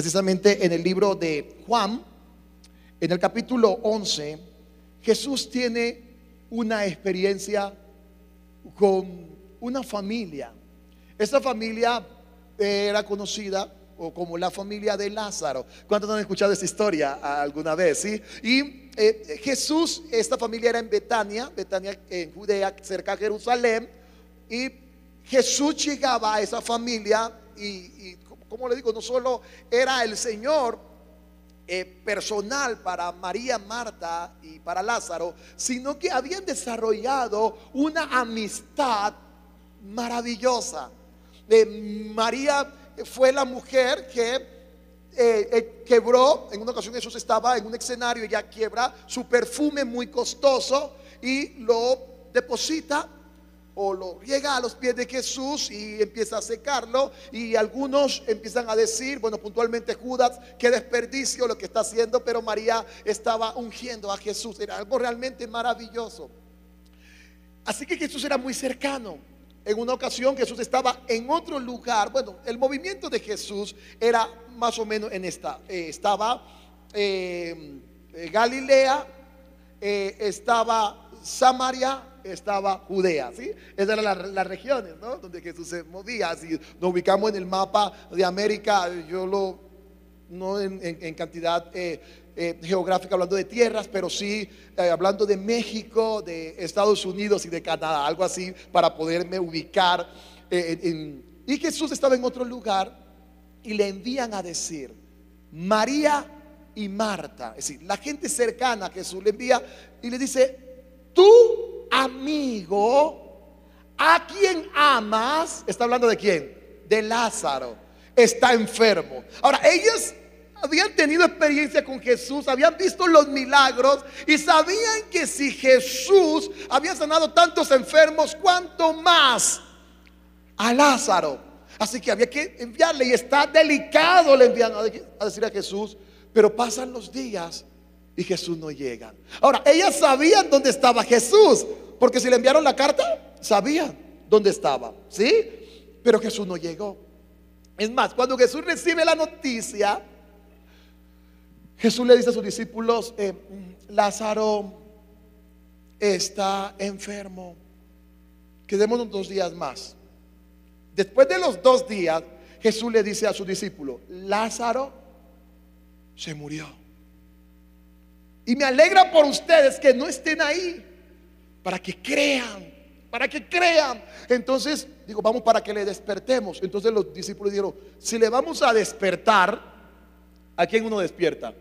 precisamente en el libro de Juan, en el capítulo 11, Jesús tiene una experiencia con una familia. Esta familia era conocida como la familia de Lázaro. ¿Cuántos han escuchado esta historia alguna vez? ¿sí? Y eh, Jesús, esta familia era en Betania, Betania en Judea, cerca de Jerusalén, y Jesús llegaba a esa familia y, como le digo, no solo era el Señor eh, personal para María, Marta y para Lázaro, sino que habían desarrollado una amistad maravillosa. de María fue la mujer que eh, eh, quebró, en una ocasión Jesús estaba en un escenario, ella quiebra su perfume muy costoso y lo deposita lo llega a los pies de Jesús y empieza a secarlo y algunos empiezan a decir, bueno, puntualmente Judas, qué desperdicio lo que está haciendo, pero María estaba ungiendo a Jesús, era algo realmente maravilloso. Así que Jesús era muy cercano. En una ocasión Jesús estaba en otro lugar. Bueno, el movimiento de Jesús era más o menos en esta. Eh, estaba eh, eh, Galilea, estaba Samaria, estaba Judea, ¿sí? Esas eran las, regiones, ¿no? Donde Jesús se movía. Si nos ubicamos en el mapa de América, yo lo, no en, cantidad eh, eh, geográfica hablando de tierras, pero sí eh, hablando de México, de Estados Unidos y de Canadá, algo así, para poderme ubicar. y Jesús estaba en otro lugar y le envían a decir, María y Marta, es decir, la gente cercana a Jesús le envía y le dice, tú amigo, a quien amas, está hablando de quién? De Lázaro, está enfermo. Ahora, ellos habían tenido experiencia con Jesús, habían visto los milagros y sabían que si Jesús había sanado tantos enfermos, cuanto más a Lázaro. Así que había que enviarle y está delicado, le envían a decir a Jesús, pero pasan los días y Jesús no llega. Ahora, ellas sabían dónde estaba Jesús, porque si le enviaron la carta, sabían dónde estaba, ¿sí? Pero Jesús no llegó. Es más, cuando Jesús recibe la noticia, Jesús le dice a sus discípulos, eh, Lázaro está enfermo, quedémonos dos días más. Después de los dos días, Jesús le dice a sus discípulos, Lázaro se murió. Y me alegra por ustedes que no estén ahí, para que crean, para que crean. Entonces, digo, vamos para que le despertemos. Entonces los discípulos dijeron, si le vamos a despertar, ¿a quién uno despierta?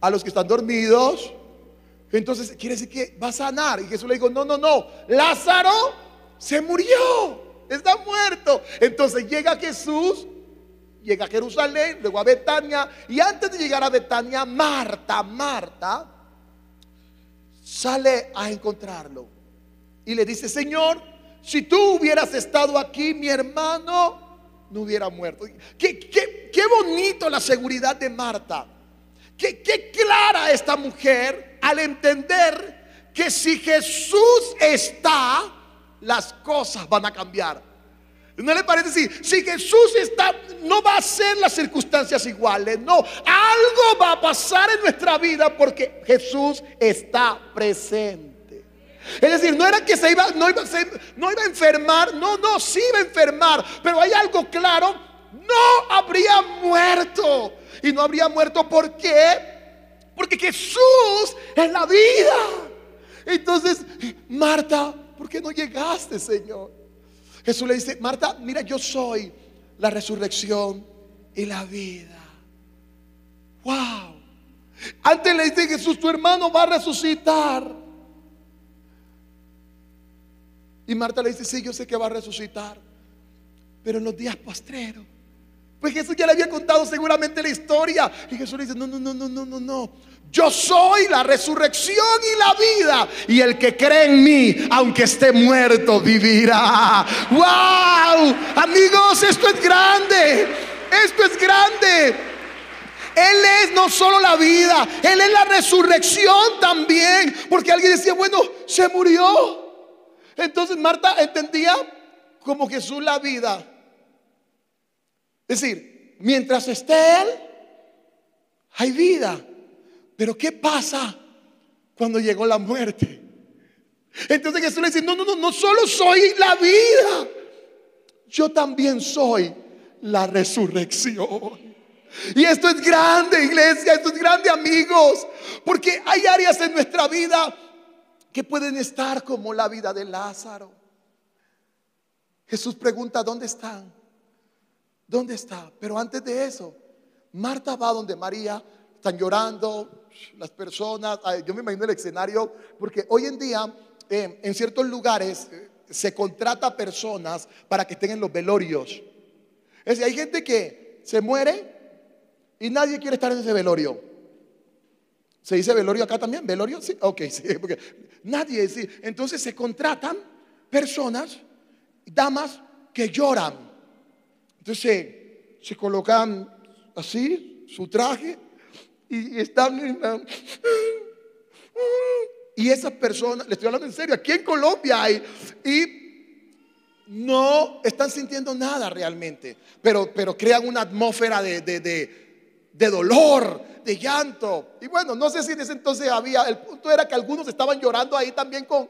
A los que están dormidos. Entonces, quiere decir que va a sanar. Y Jesús le dijo, no, no, no, Lázaro se murió, está muerto. Entonces llega Jesús llega a Jerusalén, luego a Betania, y antes de llegar a Betania, Marta, Marta, sale a encontrarlo y le dice, Señor, si tú hubieras estado aquí, mi hermano no hubiera muerto. Qué, qué, bonito la seguridad de Marta. Qué, qué clara esta mujer al entender que si Jesús está, las cosas van a cambiar. ¿No le parece así? Si Jesús está, no va a ser las circunstancias iguales, no. Algo va a pasar en nuestra vida porque Jesús está presente. Es decir, no era que se iba, no iba, no iba a enfermar, no, no, sí iba a enfermar, pero hay algo claro, no habría muerto. Y no habría muerto, ¿por qué? Porque Jesús es la vida. Entonces, Marta, ¿por qué no llegaste, Señor? Jesús le dice, Marta, mira, yo soy la resurrección y la vida. Wow. Antes le dice Jesús, tu hermano va a resucitar. Y Marta le dice, sí, yo sé que va a resucitar. Pero en los días postreros. Pues Jesús ya le había contado seguramente la historia. Y Jesús le dice, no, no, no, no, no, no, no. Yo soy la resurrección y la vida. Y el que cree en mí, aunque esté muerto, vivirá. ¡Wow! Amigos, esto es grande. Esto es grande. Él es no solo la vida, Él es la resurrección también. Porque alguien decía, bueno, se murió. Entonces Marta entendía como Jesús la vida. Es decir, mientras esté Él, hay vida. Pero ¿qué pasa cuando llegó la muerte? Entonces Jesús le dice, no, no, no, no solo soy la vida, yo también soy la resurrección. Y esto es grande, iglesia, esto es grande, amigos, porque hay áreas en nuestra vida que pueden estar como la vida de Lázaro. Jesús pregunta, ¿dónde están? ¿Dónde está? Pero antes de eso, Marta va donde María, están llorando las personas, yo me imagino el escenario, porque hoy en día eh, en ciertos lugares eh, se contrata personas para que estén en los velorios. Es decir, hay gente que se muere y nadie quiere estar en ese velorio. ¿Se dice velorio acá también? ¿Velorio? Sí, ok, sí, porque nadie. Entonces se contratan personas, damas que lloran. Entonces se, colocan así, su traje, y están Y esas personas, le estoy hablando en serio, aquí en Colombia hay, y no están sintiendo nada realmente, pero, pero crean una atmósfera de, de, de dolor, de llanto. Y bueno, no sé si en ese entonces había, el punto era que algunos estaban llorando ahí también con,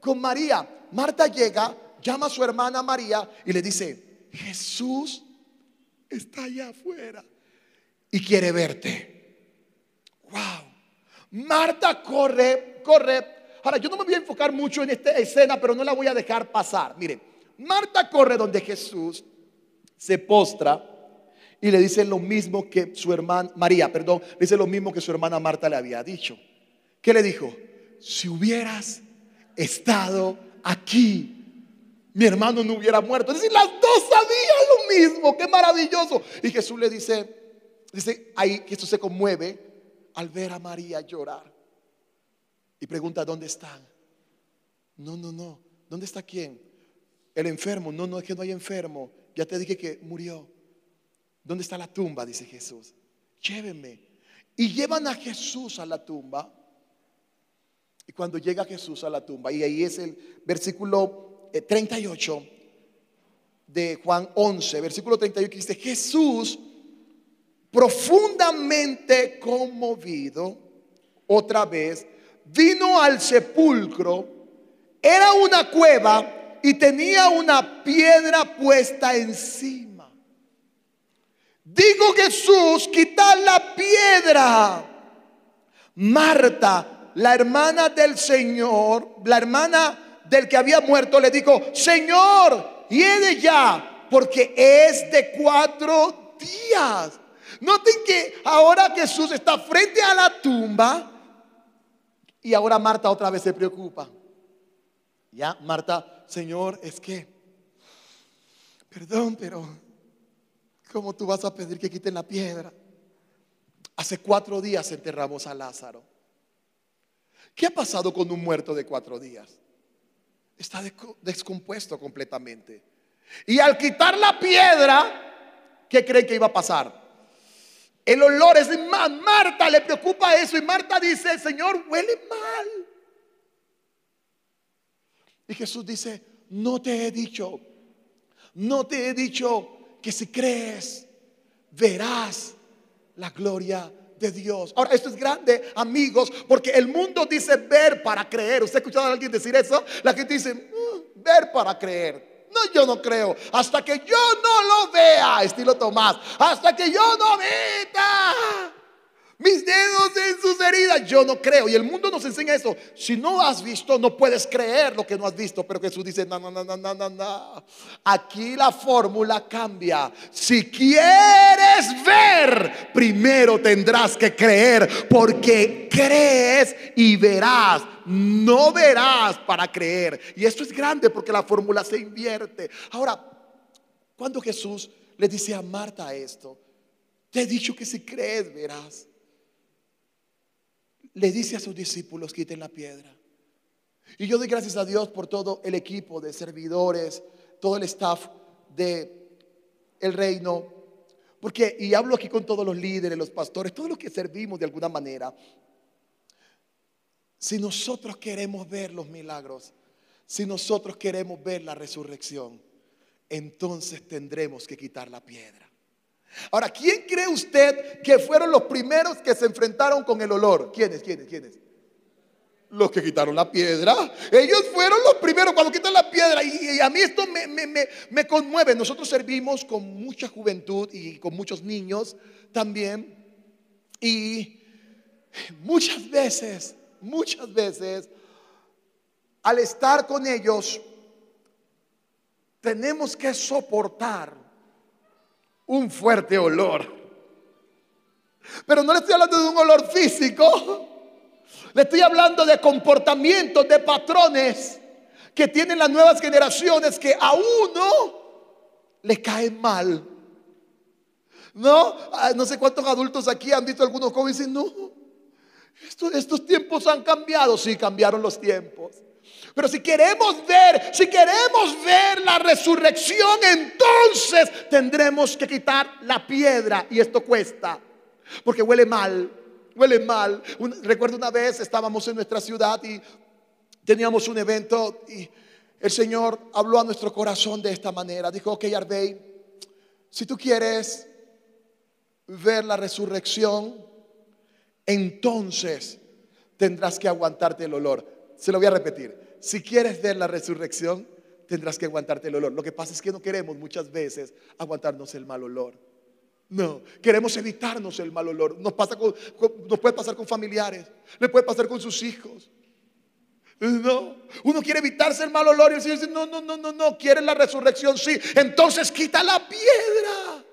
con María. Marta llega, llama a su hermana María y le dice, Jesús está allá afuera y quiere verte. Wow. Marta corre, corre. Ahora, yo no me voy a enfocar mucho en esta escena, pero no la voy a dejar pasar. Mire, Marta corre donde Jesús se postra y le dice lo mismo que su hermana, María, perdón, le dice lo mismo que su hermana Marta le había dicho. ¿Qué le dijo? Si hubieras estado aquí, mi hermano no hubiera muerto. Es decir, las dos sabían lo mismo, qué maravilloso. Y Jesús le dice, dice ahí esto se conmueve al ver a María llorar. Y pregunta, ¿dónde están? No, no, no. ¿Dónde está quién? El enfermo. No, no, es que no hay enfermo. Ya te dije que murió. ¿Dónde está la tumba? Dice Jesús. Llévenme. Y llevan a Jesús a la tumba. Y cuando llega Jesús a la tumba, y ahí es el versículo 38 eh, de Juan 11, versículo 38, que dice, Jesús, profundamente conmovido, otra vez, vino al sepulcro, era una cueva y tenía una piedra puesta encima. Digo Jesús, quitar la piedra. Marta, la hermana del Señor, la hermana del que había muerto, le dijo, Señor, de ya, porque es de cuatro días. Noten que ahora Jesús está frente a la tumba y ahora Marta otra vez se preocupa. Ya, Marta, Señor, es que, perdón, pero ¿Cómo tú vas a pedir que quiten la piedra? Hace cuatro días enterramos a Lázaro. ¿Qué ha pasado con un muerto de cuatro días? Está descompuesto completamente. Y al quitar la piedra, ¿qué creen que iba a pasar? El olor es más. Marta le preocupa eso y Marta dice, Señor, huele mal. Y Jesús dice, no te he dicho, no te he dicho que si crees, verás la gloria de Dios. Ahora, esto es grande, amigos, porque el mundo dice ver para creer. ¿Usted ha escuchado a alguien decir eso? La gente dice, mm, ver para creer. No, yo no creo. Hasta que yo no lo vea, estilo Tomás. Hasta que yo no vea mis dedos en sus heridas. Yo no creo. Y el mundo nos enseña eso. Si no has visto, no puedes creer lo que no has visto. Pero Jesús dice, no, no, no, no, no, no. Aquí la fórmula cambia. Si quieres ver, primero tendrás que creer. Porque crees y verás. No verás para creer. Y esto es grande porque la fórmula se invierte. Ahora, cuando Jesús le dice a Marta esto, te he dicho que si crees, verás le dice a sus discípulos, quiten la piedra. Y yo doy gracias a Dios por todo el equipo de servidores, todo el staff de el reino, porque y hablo aquí con todos los líderes, los pastores, todos los que servimos de alguna manera. Si nosotros queremos ver los milagros, si nosotros queremos ver la resurrección, entonces tendremos que quitar la piedra. Ahora, ¿quién cree usted que fueron los primeros que se enfrentaron con el olor? ¿Quiénes? ¿Quiénes? ¿Quiénes? Los que quitaron la piedra. Ellos fueron los primeros cuando quitan la piedra. Y, a mí esto me, me, conmueve. Nosotros servimos con mucha juventud y con muchos niños también. Y muchas veces, muchas veces, al estar con ellos, tenemos que soportar un fuerte olor. Pero no le estoy hablando de un olor físico. Le estoy hablando de comportamientos, de patrones que tienen las nuevas generaciones que a uno le caen mal. No, ah, no sé cuántos adultos aquí han visto algunos jóvenes y dicen, no, estos, estos tiempos han cambiado. Sí, cambiaron los tiempos. Pero si queremos ver, si queremos ver la resurrección, entonces tendremos que quitar la piedra y esto cuesta, porque huele mal, huele mal. recuerdo una vez estábamos en nuestra ciudad y teníamos un evento y el Señor habló a nuestro corazón de esta manera. Dijo, ok, Arbey, si tú quieres ver la resurrección, entonces tendrás que aguantarte el olor. Se lo voy a repetir si quieres ver la resurrección, tendrás que aguantarte el olor. Lo que pasa es que no queremos muchas veces aguantarnos el mal olor. No, queremos evitarnos el mal olor. Nos, pasa nos puede pasar con familiares, le puede pasar con sus hijos. No, uno quiere evitarse el mal olor y el Señor dice, no, no, no, no, no, quiere la resurrección, sí. Entonces quita la piedra.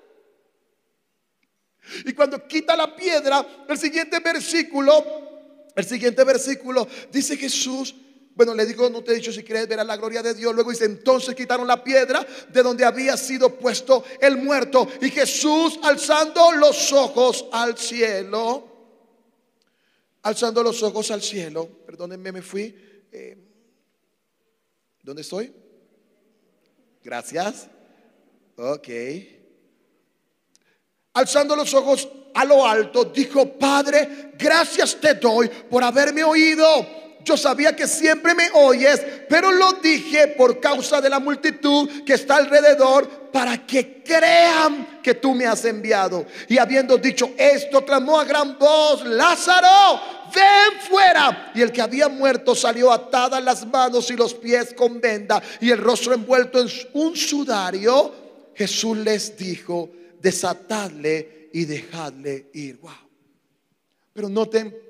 Y cuando quita la piedra, el siguiente versículo, el siguiente versículo dice Jesús, bueno, le digo, no te he dicho si quieres ver a la gloria de Dios. Luego dice, entonces quitaron la piedra de donde había sido puesto el muerto. Y Jesús, alzando los ojos al cielo, alzando los ojos al cielo, perdónenme, me fui. Eh, ¿Dónde estoy? Gracias. Ok. Alzando los ojos a lo alto, dijo, Padre, gracias te doy por haberme oído yo sabía que siempre me oyes, pero lo dije por causa de la multitud que está alrededor para que crean que tú me has enviado. Y habiendo dicho esto, clamó a gran voz, Lázaro, ven fuera. Y el que había muerto salió atada las manos y los pies con venda y el rostro envuelto en un sudario. Jesús les dijo, desatadle y dejadle ir. Wow. Pero noten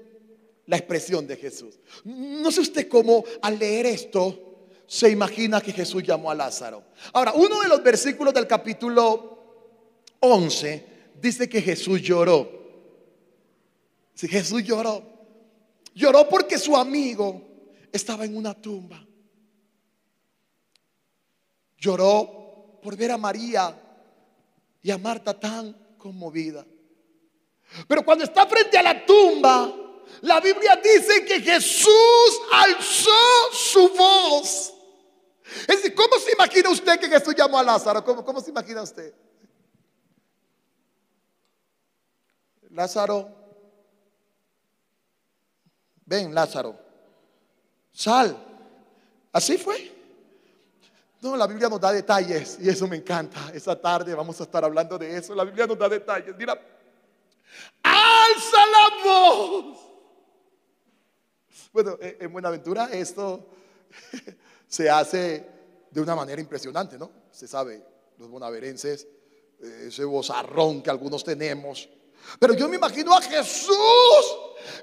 la expresión de Jesús. No sé usted cómo al leer esto se imagina que Jesús llamó a Lázaro. Ahora, uno de los versículos del capítulo 11 dice que Jesús lloró. Si Jesús lloró, lloró porque su amigo estaba en una tumba. Lloró por ver a María y a Marta tan conmovida. Pero cuando está frente a la tumba, la Biblia dice que Jesús alzó su voz. Es decir, ¿cómo se imagina usted que Jesús llamó a Lázaro? ¿Cómo, cómo se imagina usted? Lázaro, ven Lázaro, sal. Así fue. No, la Biblia nos da detalles y eso me encanta. Esa tarde vamos a estar hablando de eso. La Biblia nos da detalles. Mira, alza la voz. Bueno, eh, en Buenaventura esto se hace de una manera impresionante, ¿no? Se sabe, los bonaverenses, eh, ese bozarrón que algunos tenemos. Pero yo me imagino a Jesús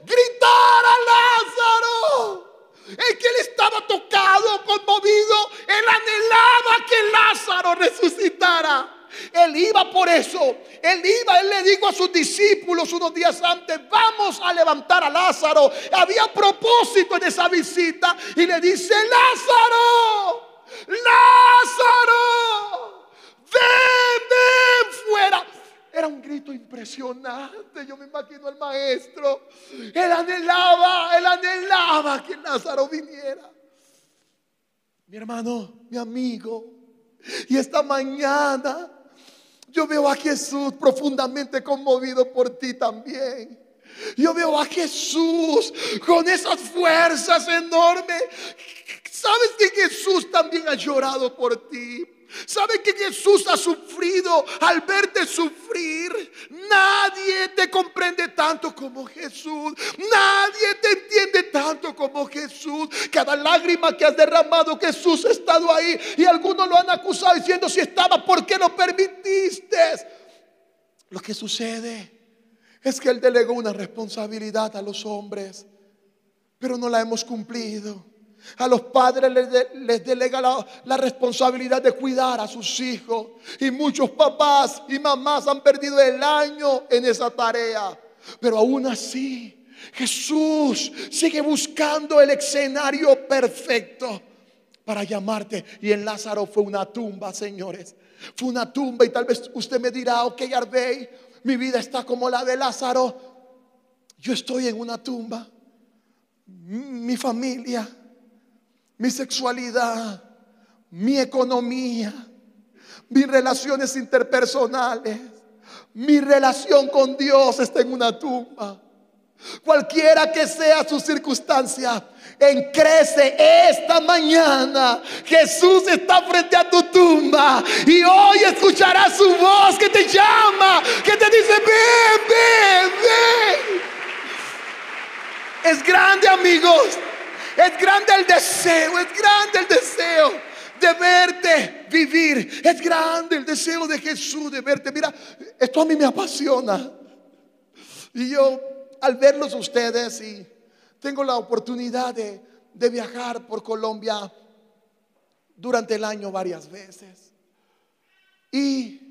gritar a Lázaro. Es que él estaba tocado, conmovido. Él anhelaba que Lázaro resucitara. Él iba por eso. Él iba, él le dijo a sus discípulos unos días antes, vamos a levantar a Lázaro. Había propósito en esa visita y le dice, Lázaro, Lázaro, ven. Era un grito impresionante. Yo me imagino al maestro. Él anhelaba, él anhelaba que Lázaro viniera. Mi hermano, mi amigo. Y esta mañana yo veo a Jesús profundamente conmovido por ti también. Yo veo a Jesús con esas fuerzas enormes. ¿Sabes que Jesús también ha llorado por ti? ¿Sabe que Jesús ha sufrido al verte sufrir? Nadie te comprende tanto como Jesús. Nadie te entiende tanto como Jesús. Cada lágrima que has derramado, Jesús ha estado ahí. Y algunos lo han acusado diciendo, si estaba, ¿por qué lo permitiste? Lo que sucede es que Él delegó una responsabilidad a los hombres, pero no la hemos cumplido. A los padres les, delega la, la, responsabilidad de cuidar a sus hijos. Y muchos papás y mamás han perdido el año en esa tarea. Pero aún así, Jesús sigue buscando el escenario perfecto para llamarte. Y en Lázaro fue una tumba, señores. Fue una tumba y tal vez usted me dirá, ok, Arbey, mi vida está como la de Lázaro. Yo estoy en una tumba. Mi familia mi sexualidad, mi economía, mis relaciones interpersonales, mi relación con Dios está en una tumba. Cualquiera que sea su circunstancia, en crece esta mañana. Jesús está frente a tu tumba y hoy escucharás su voz que te llama, que te dice, ven, ven, ven. Es grande, amigos. Es grande el deseo, es grande el deseo de verte vivir. Es grande el deseo de Jesús de verte. Mira, esto a mí me apasiona. Y yo al verlos ustedes y tengo la oportunidad de, de viajar por Colombia durante el año varias veces. Y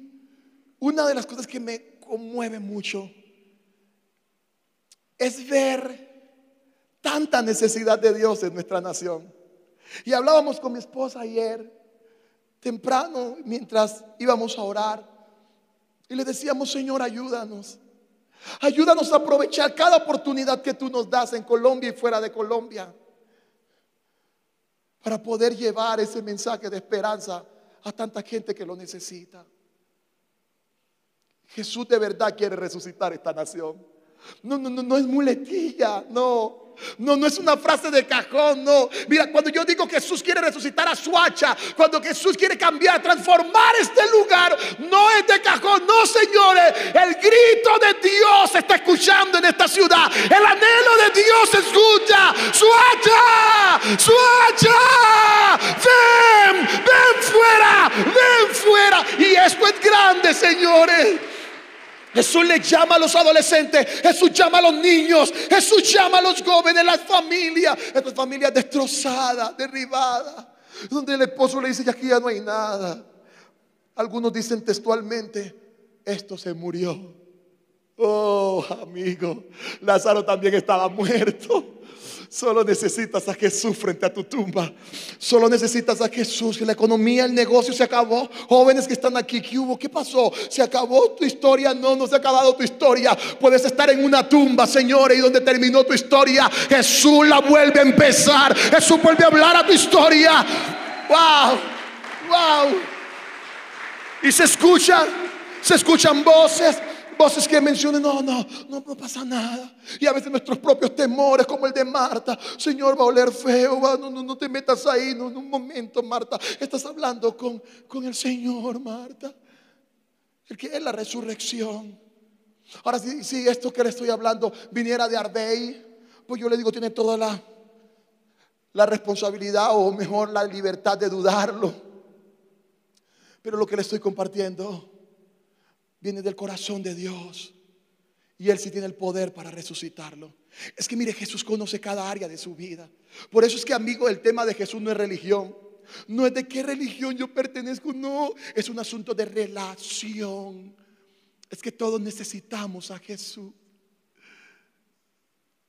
una de las cosas que me conmueve mucho es ver tanta necesidad de Dios en nuestra nación. Y hablábamos con mi esposa ayer, temprano, mientras íbamos a orar, y le decíamos, Señor, ayúdanos. Ayúdanos a aprovechar cada oportunidad que tú nos das en Colombia y fuera de Colombia para poder llevar ese mensaje de esperanza a tanta gente que lo necesita. Jesús de verdad quiere resucitar esta nación. No, no, no, no es muletilla, no. No, no es una frase de cajón, no. Mira, cuando yo digo que Jesús quiere resucitar a Suacha, cuando Jesús quiere cambiar, transformar este lugar, no es de cajón, no, señores. El grito de Dios se está escuchando en esta ciudad. El anhelo de Dios se escucha. Suacha, Suacha, ven, ven fuera, ven fuera. Y esto es grande, señores. Jesús le llama a los adolescentes, Jesús llama a los niños, Jesús llama a los jóvenes, las familias, estas familias destrozadas, derribadas, donde el esposo le dice, ya aquí ya no hay nada. Algunos dicen textualmente, esto se murió. Oh, amigo, Lázaro también estaba muerto. Solo necesitas a Jesús frente a tu tumba. Solo necesitas a Jesús. La economía, el negocio se acabó. Jóvenes que están aquí, ¿qué hubo? ¿Qué pasó? ¿Se acabó tu historia? No, no se ha acabado tu historia. Puedes estar en una tumba, señores, y donde terminó tu historia, Jesús la vuelve a empezar. Jesús vuelve a hablar a tu historia. Wow, wow. Y se escuchan, se escuchan voces voces que mencionen, no, no, no, no pasa nada. Y a veces nuestros propios temores, como el de Marta, Señor, va a oler feo, no, no, no te metas ahí, no, en un momento, Marta, estás hablando con, con el Señor, Marta, el que es la resurrección. Ahora, si, si esto que le estoy hablando viniera de Arbey, pues yo le digo, tiene toda la, la responsabilidad o mejor la libertad de dudarlo. Pero lo que le estoy compartiendo viene del corazón de Dios. Y Él sí tiene el poder para resucitarlo. Es que mire, Jesús conoce cada área de su vida. Por eso es que, amigo, el tema de Jesús no es religión. No es de qué religión yo pertenezco, no. Es un asunto de relación. Es que todos necesitamos a Jesús.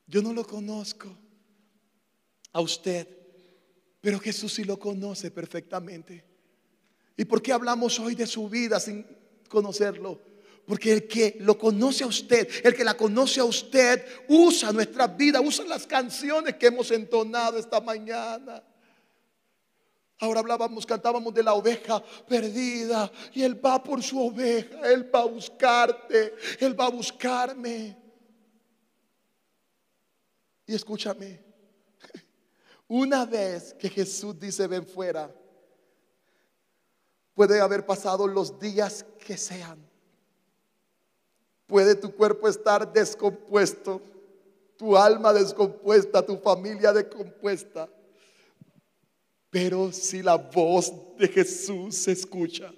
Yo no lo conozco a usted, pero Jesús sí lo conoce perfectamente. ¿Y por qué hablamos hoy de su vida sin conocerlo. Porque el que lo conoce a usted, el que la conoce a usted, usa nuestra vida, usa las canciones que hemos entonado esta mañana. Ahora hablábamos, cantábamos de la oveja perdida y Él va por su oveja, Él va a buscarte, Él va a buscarme. Y escúchame, una vez que Jesús dice ven fuera, Puede haber pasado los días que sean. Puede tu cuerpo estar descompuesto, tu alma descompuesta, tu familia descompuesta. Pero si la voz de Jesús se escucha,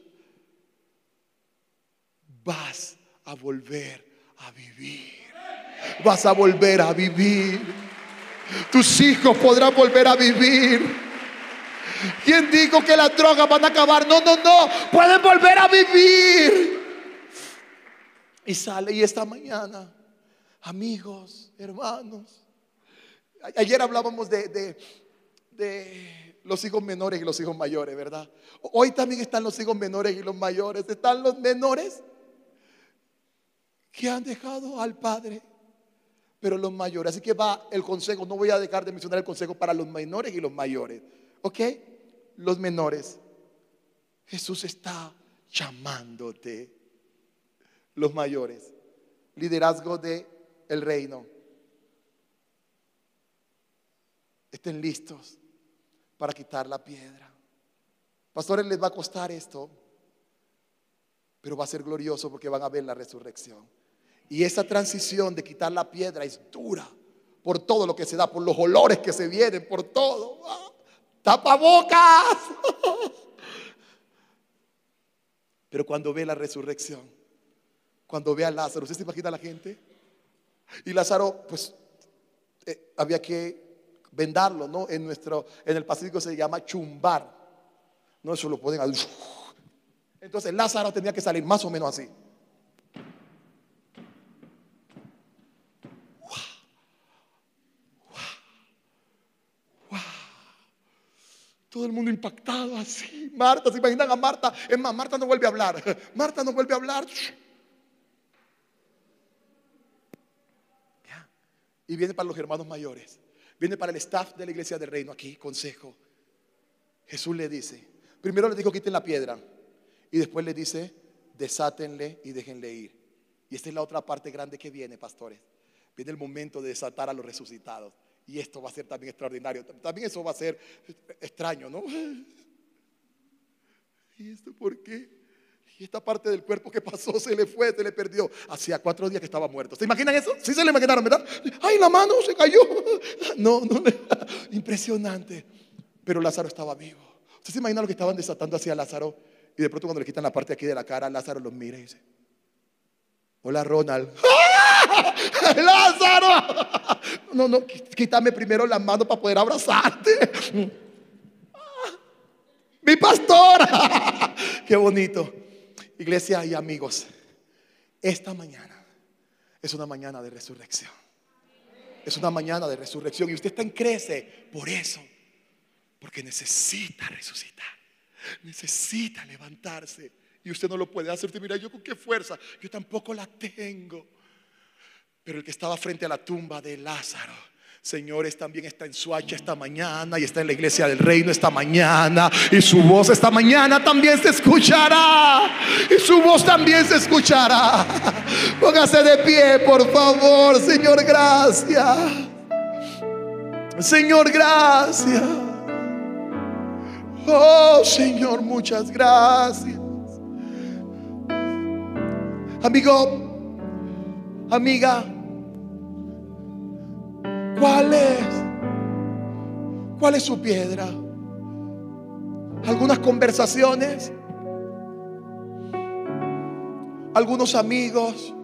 vas a volver a vivir. Vas a volver a vivir. Tus hijos podrán volver a vivir. ¿Quién dijo que las drogas van a acabar? No, no, no. Pueden volver a vivir. Y sale y esta mañana, amigos, hermanos. Ayer hablábamos de, de, de los hijos menores y los hijos mayores, ¿verdad? Hoy también están los hijos menores y los mayores. Están los menores que han dejado al Padre, pero los mayores. Así que va el consejo, no voy a dejar de mencionar el consejo para los menores y los mayores. ¿Ok? Los menores. Jesús está llamándote. Los mayores. Liderazgo de el reino. Estén listos para quitar la piedra. Pastores, les va a costar esto, pero va a ser glorioso porque van a ver la resurrección. Y esa transición de quitar la piedra es dura por todo lo que se da, por los olores que se vienen, por todo. ¡Ah! Tapabocas. Pero cuando ve la resurrección, cuando ve a Lázaro, ¿usted se imagina la gente? Y Lázaro, pues, eh, había que vendarlo, ¿no? En nuestro, en el Pacífico se llama chumbar. No, eso lo pueden. Entonces Lázaro tenía que salir más o menos así. Todo el mundo impactado así. Marta, ¿se imaginan a Marta? Es más, Marta no vuelve a hablar. Marta no vuelve a hablar. Y viene para los hermanos mayores. Viene para el staff de la iglesia del reino aquí, consejo. Jesús le dice, primero le dijo quiten la piedra. Y después le dice, desátenle y déjenle ir. Y esta es la otra parte grande que viene, pastores. Viene el momento de desatar a los resucitados. Y esto va a ser también extraordinario. También eso va a ser extraño, ¿no? ¿Y esto por qué? Y esta parte del cuerpo que pasó se le fue, se le perdió. Hacía cuatro días que estaba muerto. ¿Se imaginan eso? Sí se le imaginaron, ¿verdad? Ay, la mano se cayó. No, no, impresionante. Pero Lázaro estaba vivo. ¿Usted se imagina lo que estaban desatando hacia Lázaro? Y de pronto cuando le quitan la parte aquí de la cara, Lázaro los mira y dice, hola Ronald. Lázaro. No, no, quítame primero la mano para poder abrazarte. Mi pastor. Qué bonito. Iglesia y amigos, esta mañana es una mañana de resurrección. Es una mañana de resurrección y usted está en crece por eso. Porque necesita resucitar. Necesita levantarse. Y usted no lo puede hacer. Mira, yo con qué fuerza. Yo tampoco la tengo. Pero el que estaba frente a la tumba de Lázaro, señores, también está en su hacha esta mañana y está en la iglesia del reino esta mañana. Y su voz esta mañana también se escuchará. Y su voz también se escuchará. Póngase de pie, por favor, Señor, gracias. Señor, gracias. Oh, Señor, muchas gracias. Amigo, amiga, ¿Cuál es? ¿Cuál es su piedra? Algunas conversaciones, algunos amigos.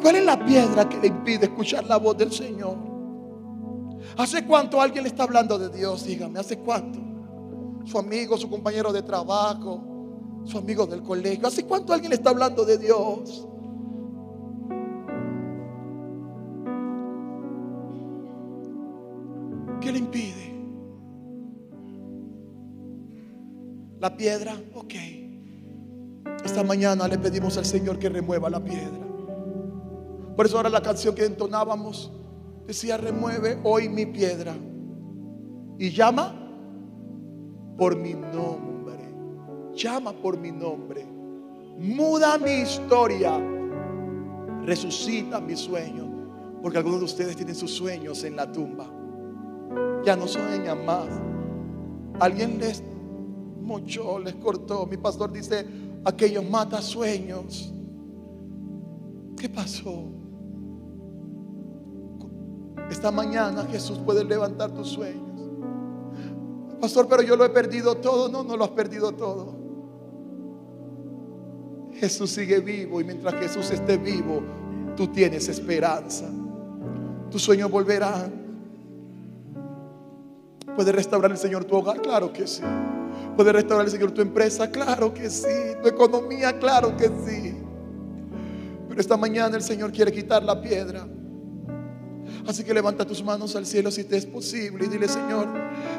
¿Cuál es la piedra que le impide escuchar la voz del Señor? ¿Hace cuánto alguien le está hablando de Dios? Dígame, ¿hace cuánto? Su amigo, su compañero de trabajo, su amigo del colegio. ¿Hace cuánto alguien está hablando de Dios? ¿Qué le impide? La piedra, ok. Esta mañana le pedimos al Señor que remueva la piedra. Por eso ahora la canción que entonábamos decía, remueve hoy mi piedra. Y llama por mi nombre. Llama por mi nombre. Muda mi historia. Resucita mi sueño. Porque algunos de ustedes tienen sus sueños en la tumba ya no sueñan más. Alguien les mochó, les cortó. Mi pastor dice, aquellos mata sueños. ¿Qué pasó? Esta mañana Jesús puede levantar tus sueños. Pastor, pero yo lo he perdido todo. No, no lo has perdido todo. Jesús sigue vivo y mientras Jesús esté vivo, tú tienes esperanza. Tus sueños volverán. ¿Puede restaurar el Señor tu hogar? Claro que sí. ¿Puede restaurar el Señor tu empresa? Claro que sí. Tu economía? Claro que sí. Pero esta mañana el Señor quiere quitar la piedra. Así que levanta tus manos al cielo si te es posible y dile, Señor,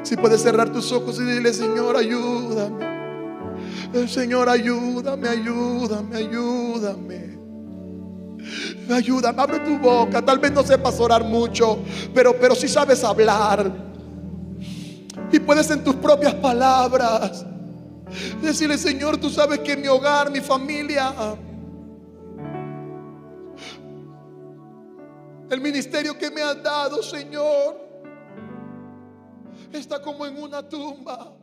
si puedes cerrar tus ojos y dile, Señor, ayúdame. Eh, Señor, ayúdame, ayúdame, ayúdame. Ayúdame, abre tu boca. Tal vez no sepas orar mucho, pero, pero si sabes hablar. Y puedes en tus propias palabras decirle, Señor, tú sabes que mi hogar, mi familia, El ministerio que me has dado, Señor, está como en una tumba.